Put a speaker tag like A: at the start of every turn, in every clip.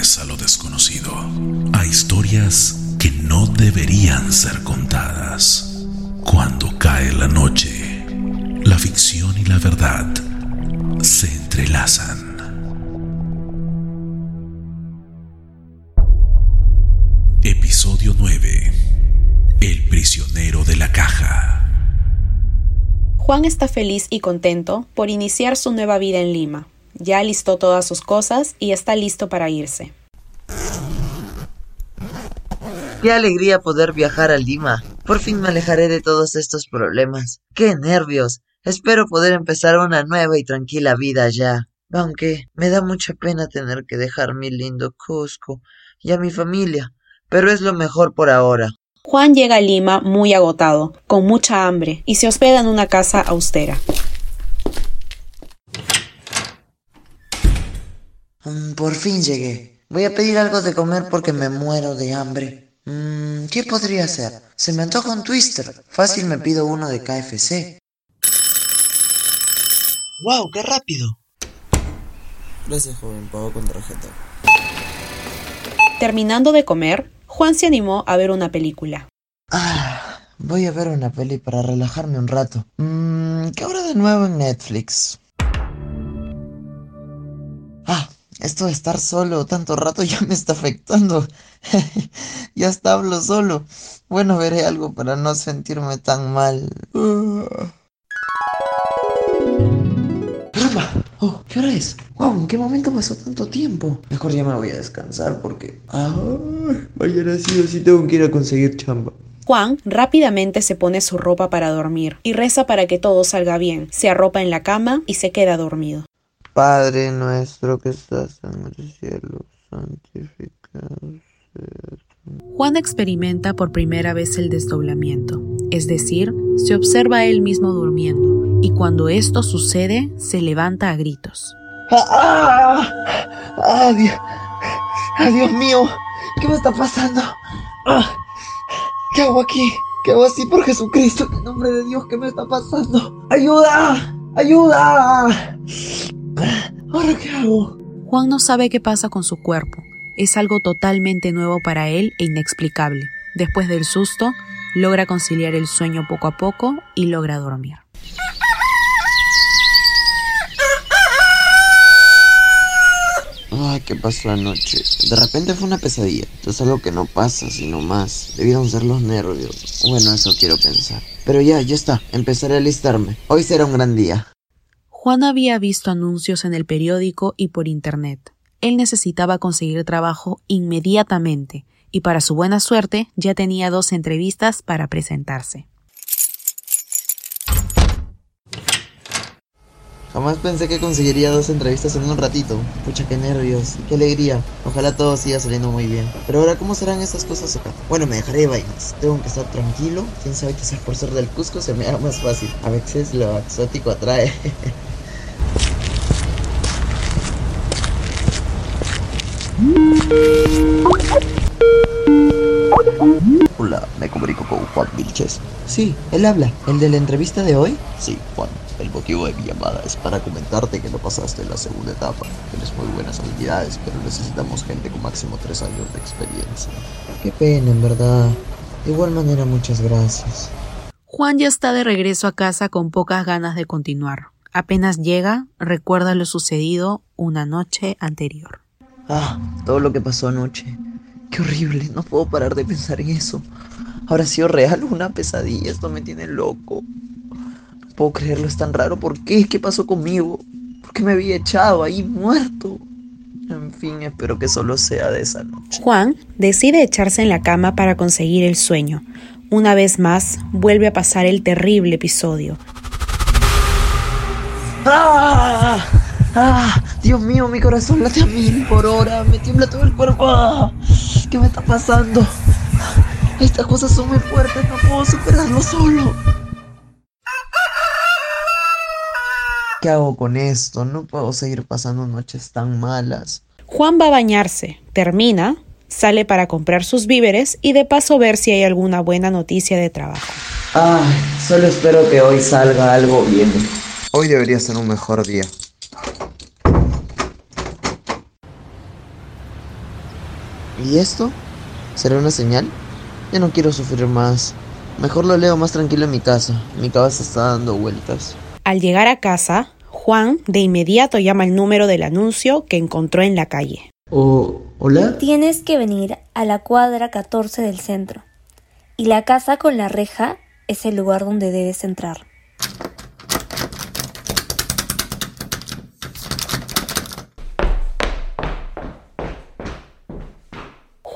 A: a lo desconocido, a historias que no deberían ser contadas. Cuando cae la noche, la ficción y la verdad se entrelazan. Episodio 9. El prisionero de la caja.
B: Juan está feliz y contento por iniciar su nueva vida en Lima. Ya listó todas sus cosas y está listo para irse.
C: Qué alegría poder viajar a Lima. Por fin me alejaré de todos estos problemas. Qué nervios. Espero poder empezar una nueva y tranquila vida allá. Aunque me da mucha pena tener que dejar mi lindo Cusco y a mi familia pero es lo mejor por ahora.
B: Juan llega a Lima muy agotado, con mucha hambre, y se hospeda en una casa austera.
C: Mm, por fin llegué. Voy a pedir algo de comer porque me muero de hambre. Mm, ¿Qué podría ser? Se me antoja un twister. Fácil me pido uno de KFC. ¡Wow! ¡Qué rápido!
D: Gracias, joven. Pago con tarjeta.
B: Terminando de comer, Juan se animó a ver una película.
C: Ah, voy a ver una peli para relajarme un rato. Mmm, ¿qué hora de nuevo en Netflix? Ah, esto de estar solo tanto rato ya me está afectando. ya hasta hablo solo. Bueno, veré algo para no sentirme tan mal. ¡Caramba! Oh, ¿qué hora es? Wow, ¿en qué momento pasó tanto tiempo? Mejor ya me voy a descansar porque. Ah, mañana sí o sí tengo que ir a conseguir chamba.
B: Juan rápidamente se pone su ropa para dormir y reza para que todo salga bien. Se arropa en la cama y se queda dormido.
C: Padre nuestro que estás en el cielo, santificado
B: Juan experimenta por primera vez el desdoblamiento, es decir, se observa a él mismo durmiendo, y cuando esto sucede, se levanta a gritos.
C: ¡Ah! ¡Ah! Dios, ¡Ah, Dios mío! ¿Qué me está pasando? ¡Ah! ¿Qué hago aquí? ¿Qué hago así por Jesucristo? En nombre de Dios, ¿qué me está pasando? ¡Ayuda! ¡Ayuda! ¿Ahora qué hago?
B: Juan no sabe qué pasa con su cuerpo. Es algo totalmente nuevo para él e inexplicable. Después del susto, logra conciliar el sueño poco a poco y logra dormir.
D: Ay, ¿qué pasó anoche? De repente fue una pesadilla. es algo que no pasa, sino más. Debieron ser los nervios. Bueno, eso quiero pensar. Pero ya, ya está. Empezaré a alistarme. Hoy será un gran día.
B: Juan había visto anuncios en el periódico y por internet. Él necesitaba conseguir trabajo inmediatamente y para su buena suerte ya tenía dos entrevistas para presentarse.
D: Jamás pensé que conseguiría dos entrevistas en un ratito. Pucha, qué nervios, qué alegría. Ojalá todo siga saliendo muy bien. Pero ahora, ¿cómo serán estas cosas acá? Bueno, me dejaré de vainas. Tengo que estar tranquilo. Quién sabe, quizás por ser del Cusco se me haga más fácil. A veces lo exótico atrae.
E: Hola, me comunico con Juan Vilches.
C: Sí, él habla. ¿El de la entrevista de hoy?
E: Sí, Juan. El motivo de mi llamada es para comentarte que no pasaste la segunda etapa. Tienes muy buenas habilidades, pero necesitamos gente con máximo tres años de experiencia.
C: Qué pena, en verdad. De igual manera, muchas gracias.
B: Juan ya está de regreso a casa con pocas ganas de continuar. Apenas llega, recuerda lo sucedido una noche anterior.
C: Ah, todo lo que pasó anoche. Qué horrible, no puedo parar de pensar en eso. ¿Habrá sido real una pesadilla? Esto me tiene loco. No puedo creerlo, es tan raro. ¿Por qué? ¿Qué pasó conmigo? ¿Por qué me había echado ahí muerto? En fin, espero que solo sea de esa noche.
B: Juan decide echarse en la cama para conseguir el sueño. Una vez más, vuelve a pasar el terrible episodio.
C: ¡Ah! ¡Ah! Dios mío, mi corazón late a mil por hora. Me tiembla todo el cuerpo. ¡Ah! ¿Qué me está pasando? Estas cosas son muy fuertes. No puedo superarlo solo. ¿Qué hago con esto? No puedo seguir pasando noches tan malas.
B: Juan va a bañarse. Termina, sale para comprar sus víveres y de paso ver si hay alguna buena noticia de trabajo.
C: Ah, solo espero que hoy salga algo bien. Hoy debería ser un mejor día. ¿Y esto? ¿Será una señal? Ya no quiero sufrir más. Mejor lo leo más tranquilo en mi casa. Mi cabeza está dando vueltas.
B: Al llegar a casa, Juan de inmediato llama el número del anuncio que encontró en la calle.
C: Oh, ¿Hola?
F: Tienes que venir a la cuadra 14 del centro. Y la casa con la reja es el lugar donde debes entrar.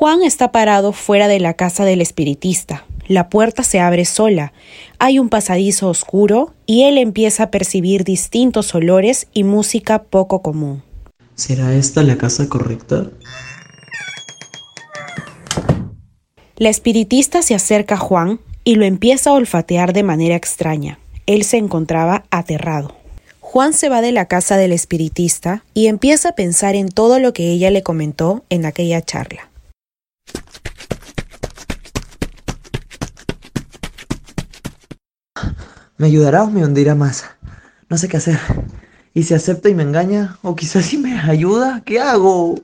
B: Juan está parado fuera de la casa del espiritista. La puerta se abre sola, hay un pasadizo oscuro y él empieza a percibir distintos olores y música poco común.
C: ¿Será esta la casa correcta?
B: La espiritista se acerca a Juan y lo empieza a olfatear de manera extraña. Él se encontraba aterrado. Juan se va de la casa del espiritista y empieza a pensar en todo lo que ella le comentó en aquella charla.
C: ¿Me ayudará o me hundirá más? No sé qué hacer. ¿Y si acepta y me engaña? ¿O quizás si me ayuda? ¿Qué hago?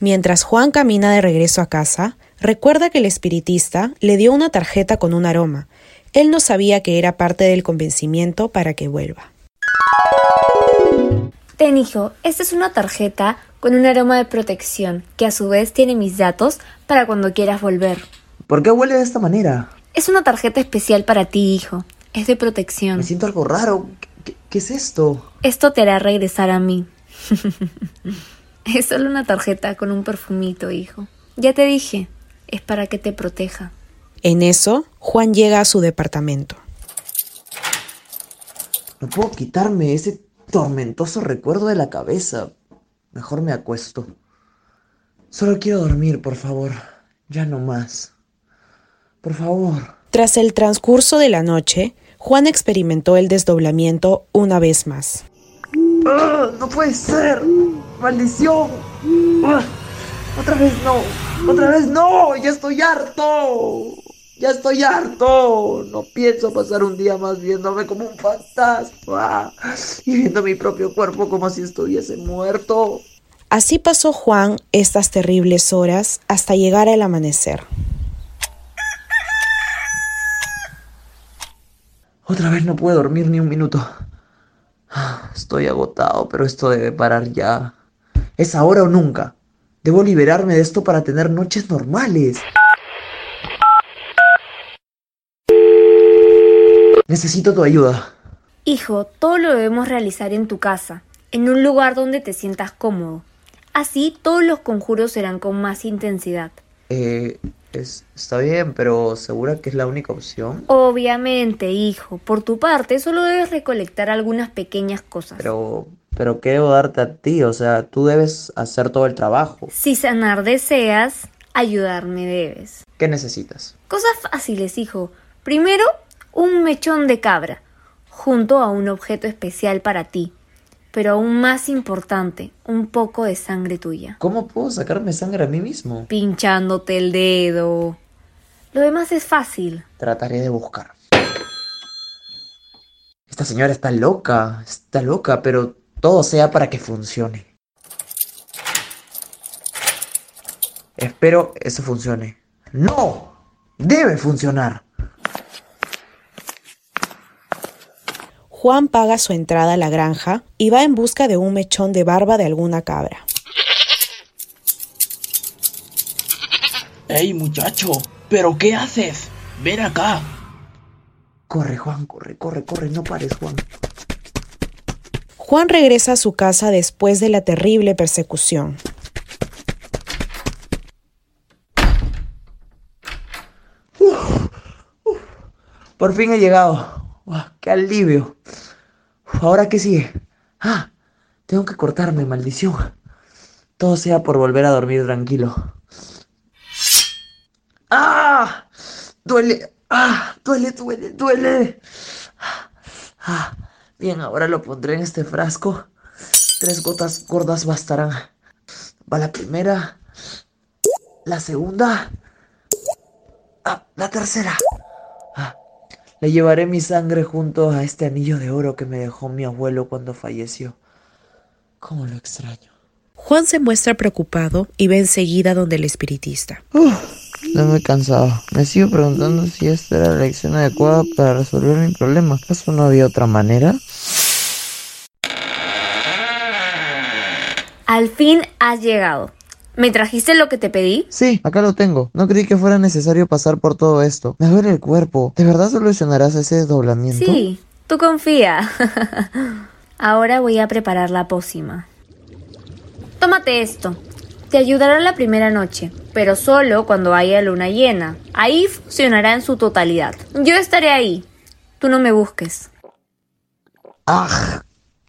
B: Mientras Juan camina de regreso a casa, recuerda que el espiritista le dio una tarjeta con un aroma. Él no sabía que era parte del convencimiento para que vuelva.
F: Ten, hijo, esta es una tarjeta con un aroma de protección que a su vez tiene mis datos para cuando quieras volver.
C: ¿Por qué huele de esta manera?
F: Es una tarjeta especial para ti, hijo. Es de protección.
C: Me siento algo raro. ¿Qué, qué es esto?
F: Esto te hará regresar a mí. es solo una tarjeta con un perfumito, hijo. Ya te dije, es para que te proteja.
B: En eso, Juan llega a su departamento.
C: No puedo quitarme ese tormentoso recuerdo de la cabeza. Mejor me acuesto. Solo quiero dormir, por favor. Ya no más. Por favor.
B: Tras el transcurso de la noche, Juan experimentó el desdoblamiento una vez más.
C: ¡Ah! ¡No puede ser! ¡Maldición! ¡Ah! ¡Otra vez no! ¡Otra vez no! ¡Ya estoy harto! ¡Ya estoy harto! No pienso pasar un día más viéndome como un fantasma y viendo mi propio cuerpo como si estuviese muerto.
B: Así pasó Juan estas terribles horas hasta llegar al amanecer.
C: Otra vez no puedo dormir ni un minuto. Estoy agotado, pero esto debe parar ya. Es ahora o nunca. Debo liberarme de esto para tener noches normales. Necesito tu ayuda.
F: Hijo, todo lo debemos realizar en tu casa, en un lugar donde te sientas cómodo. Así todos los conjuros serán con más intensidad.
C: Eh, es, está bien, pero ¿segura que es la única opción?
F: Obviamente, hijo. Por tu parte, solo debes recolectar algunas pequeñas cosas.
C: Pero, pero ¿qué debo darte a ti? O sea, tú debes hacer todo el trabajo.
F: Si sanar deseas, ayudarme debes.
C: ¿Qué necesitas?
F: Cosas fáciles, hijo. Primero, un mechón de cabra, junto a un objeto especial para ti. Pero aún más importante, un poco de sangre tuya.
C: ¿Cómo puedo sacarme sangre a mí mismo?
F: Pinchándote el dedo. Lo demás es fácil.
C: Trataré de buscar. Esta señora está loca, está loca, pero todo sea para que funcione. Espero eso funcione. ¡No! ¡Debe funcionar!
B: Juan paga su entrada a la granja y va en busca de un mechón de barba de alguna cabra.
G: ¡Ey, muchacho! ¿Pero qué haces? Ven acá.
C: Corre, Juan, corre, corre, corre, no pares, Juan.
B: Juan regresa a su casa después de la terrible persecución.
C: Por fin he llegado. ¡Qué alivio! ¿Ahora qué sigue? Ah, tengo que cortarme, maldición. Todo sea por volver a dormir tranquilo. ¡Ah! Duele. ¡Ah! Duele, duele, duele. Ah, bien, ahora lo pondré en este frasco. Tres gotas gordas bastarán. Va la primera. La segunda. Ah, la tercera. Le llevaré mi sangre junto a este anillo de oro que me dejó mi abuelo cuando falleció. ¿Cómo lo extraño?
B: Juan se muestra preocupado y ve enseguida donde el espiritista.
C: Uf, estoy muy cansado. Me sigo preguntando si esta era la lección adecuada para resolver mi problema. ¿Acaso no había otra manera?
F: Al fin has llegado. ¿Me trajiste lo que te pedí?
C: Sí, acá lo tengo. No creí que fuera necesario pasar por todo esto. Me duele el cuerpo. ¿De verdad solucionarás ese desdoblamiento?
F: Sí, tú confía. Ahora voy a preparar la pócima. Tómate esto. Te ayudará la primera noche, pero solo cuando haya luna llena. Ahí funcionará en su totalidad. Yo estaré ahí. Tú no me busques.
C: ¡Ah!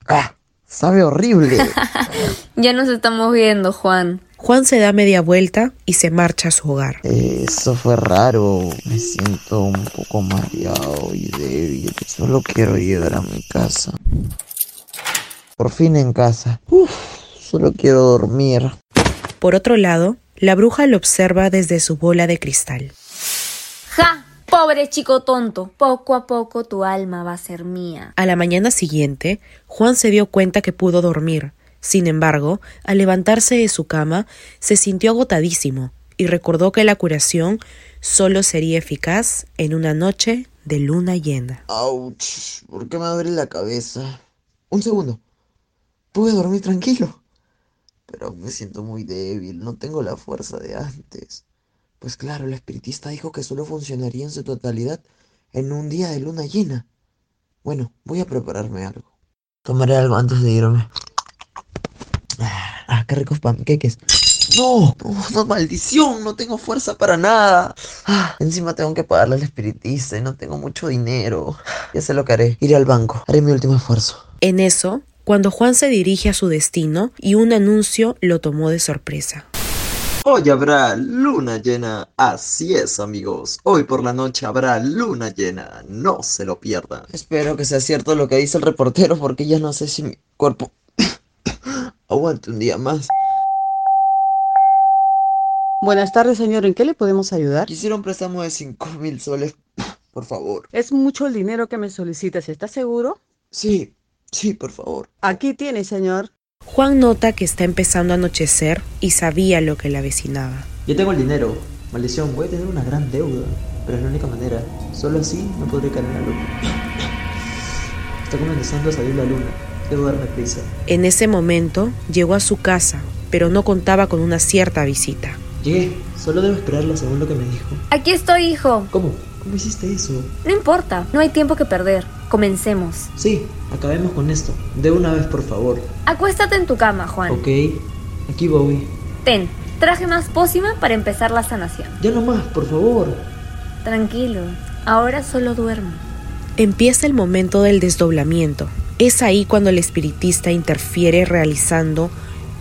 C: ¡Ah! Sabe horrible.
F: Ya nos estamos viendo, Juan.
B: Juan se da media vuelta y se marcha a su hogar.
C: Eso fue raro. Me siento un poco mareado y débil. Solo quiero llegar a mi casa. Por fin en casa. Uf, solo quiero dormir.
B: Por otro lado, la bruja lo observa desde su bola de cristal.
F: ¡Ja! Pobre chico tonto. Poco a poco tu alma va a ser mía.
B: A la mañana siguiente, Juan se dio cuenta que pudo dormir. Sin embargo, al levantarse de su cama, se sintió agotadísimo y recordó que la curación solo sería eficaz en una noche de luna llena.
C: Ouch, ¿por qué me duele la cabeza? Un segundo. Pude dormir tranquilo. Pero me siento muy débil, no tengo la fuerza de antes. Pues claro, el espiritista dijo que solo funcionaría en su totalidad en un día de luna llena. Bueno, voy a prepararme algo. Tomaré algo antes de irme. Ah, qué ricos panqueques. No, no, no, maldición, no tengo fuerza para nada. Ah, encima tengo que pagarle al espiritista y no tengo mucho dinero. Ya sé lo que haré, iré al banco, haré mi último esfuerzo.
B: En eso, cuando Juan se dirige a su destino y un anuncio lo tomó de sorpresa.
E: Hoy habrá luna llena. Así es, amigos. Hoy por la noche habrá luna llena. No se lo pierdan.
C: Espero que sea cierto lo que dice el reportero porque ya no sé si mi cuerpo aguante un día más.
H: Buenas tardes, señor. ¿En qué le podemos ayudar?
C: Quisiera un préstamo de 5 mil soles, por favor.
H: Es mucho el dinero que me solicitas. ¿Está seguro?
C: Sí, sí, por favor.
H: Aquí tiene, señor.
B: Juan nota que está empezando a anochecer y sabía lo que le avecinaba.
E: Yo tengo el dinero. Maldición, voy a tener una gran deuda. Pero es la única manera. Solo así no podré caer en la luna. Está comenzando a salir la luna. Debo darme prisa.
B: En ese momento llegó a su casa, pero no contaba con una cierta visita.
E: Llegué. Solo debo esperarla según lo que me dijo.
F: Aquí estoy, hijo.
E: ¿Cómo? ¿Cómo hiciste eso?
F: No importa, no hay tiempo que perder. Comencemos.
E: Sí, acabemos con esto. De una vez, por favor.
F: Acuéstate en tu cama, Juan.
E: Ok. Aquí voy.
F: Ten, traje más pócima para empezar la sanación.
E: Ya no más, por favor.
F: Tranquilo, ahora solo duermo.
B: Empieza el momento del desdoblamiento. Es ahí cuando el espiritista interfiere realizando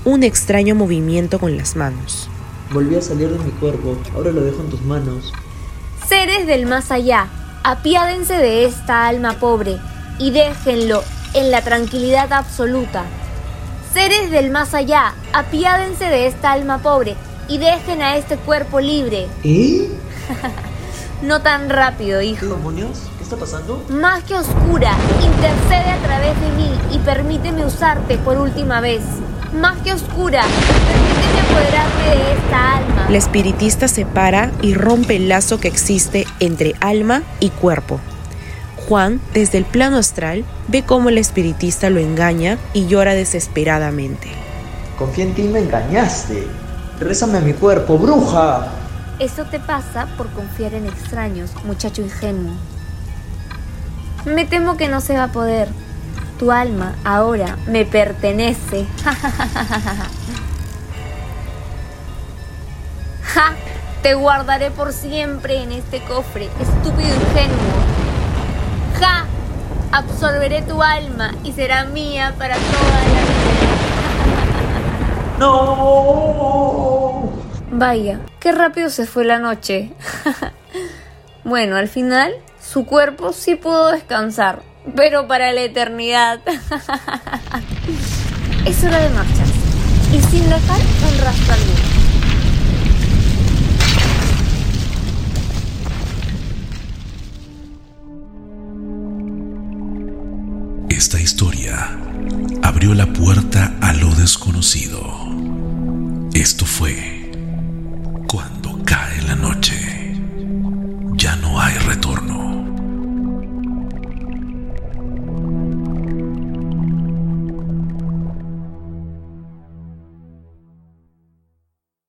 B: un extraño movimiento con las manos.
E: Volví a salir de mi cuerpo. Ahora lo dejo en tus manos.
F: Seres del más allá, apiádense de esta alma pobre y déjenlo en la tranquilidad absoluta. Seres del más allá, apiádense de esta alma pobre y dejen a este cuerpo libre.
E: ¿Eh?
F: No tan rápido,
E: ¿Qué
F: hijo.
E: demonios? ¿Qué está pasando?
F: Magia oscura, intercede a través de mí y permíteme usarte por última vez. Magia oscura, permíteme apoderarme de esta alma.
B: El espiritista se para y rompe el lazo que existe entre alma y cuerpo. Juan, desde el plano astral, ve cómo el espiritista lo engaña y llora desesperadamente.
E: Confía en ti y me engañaste. Rézame a mi cuerpo, bruja.
F: Eso te pasa por confiar en extraños, muchacho ingenuo. Me temo que no se va a poder. Tu alma ahora me pertenece. ¡Ja! Te guardaré por siempre en este cofre, estúpido ingenuo. ¡Ja! Absorberé tu alma y será mía para toda la vida.
E: ¡No!
F: Vaya, qué rápido se fue la noche. bueno, al final su cuerpo sí pudo descansar, pero para la eternidad. es hora de marcharse y sin dejar un rastro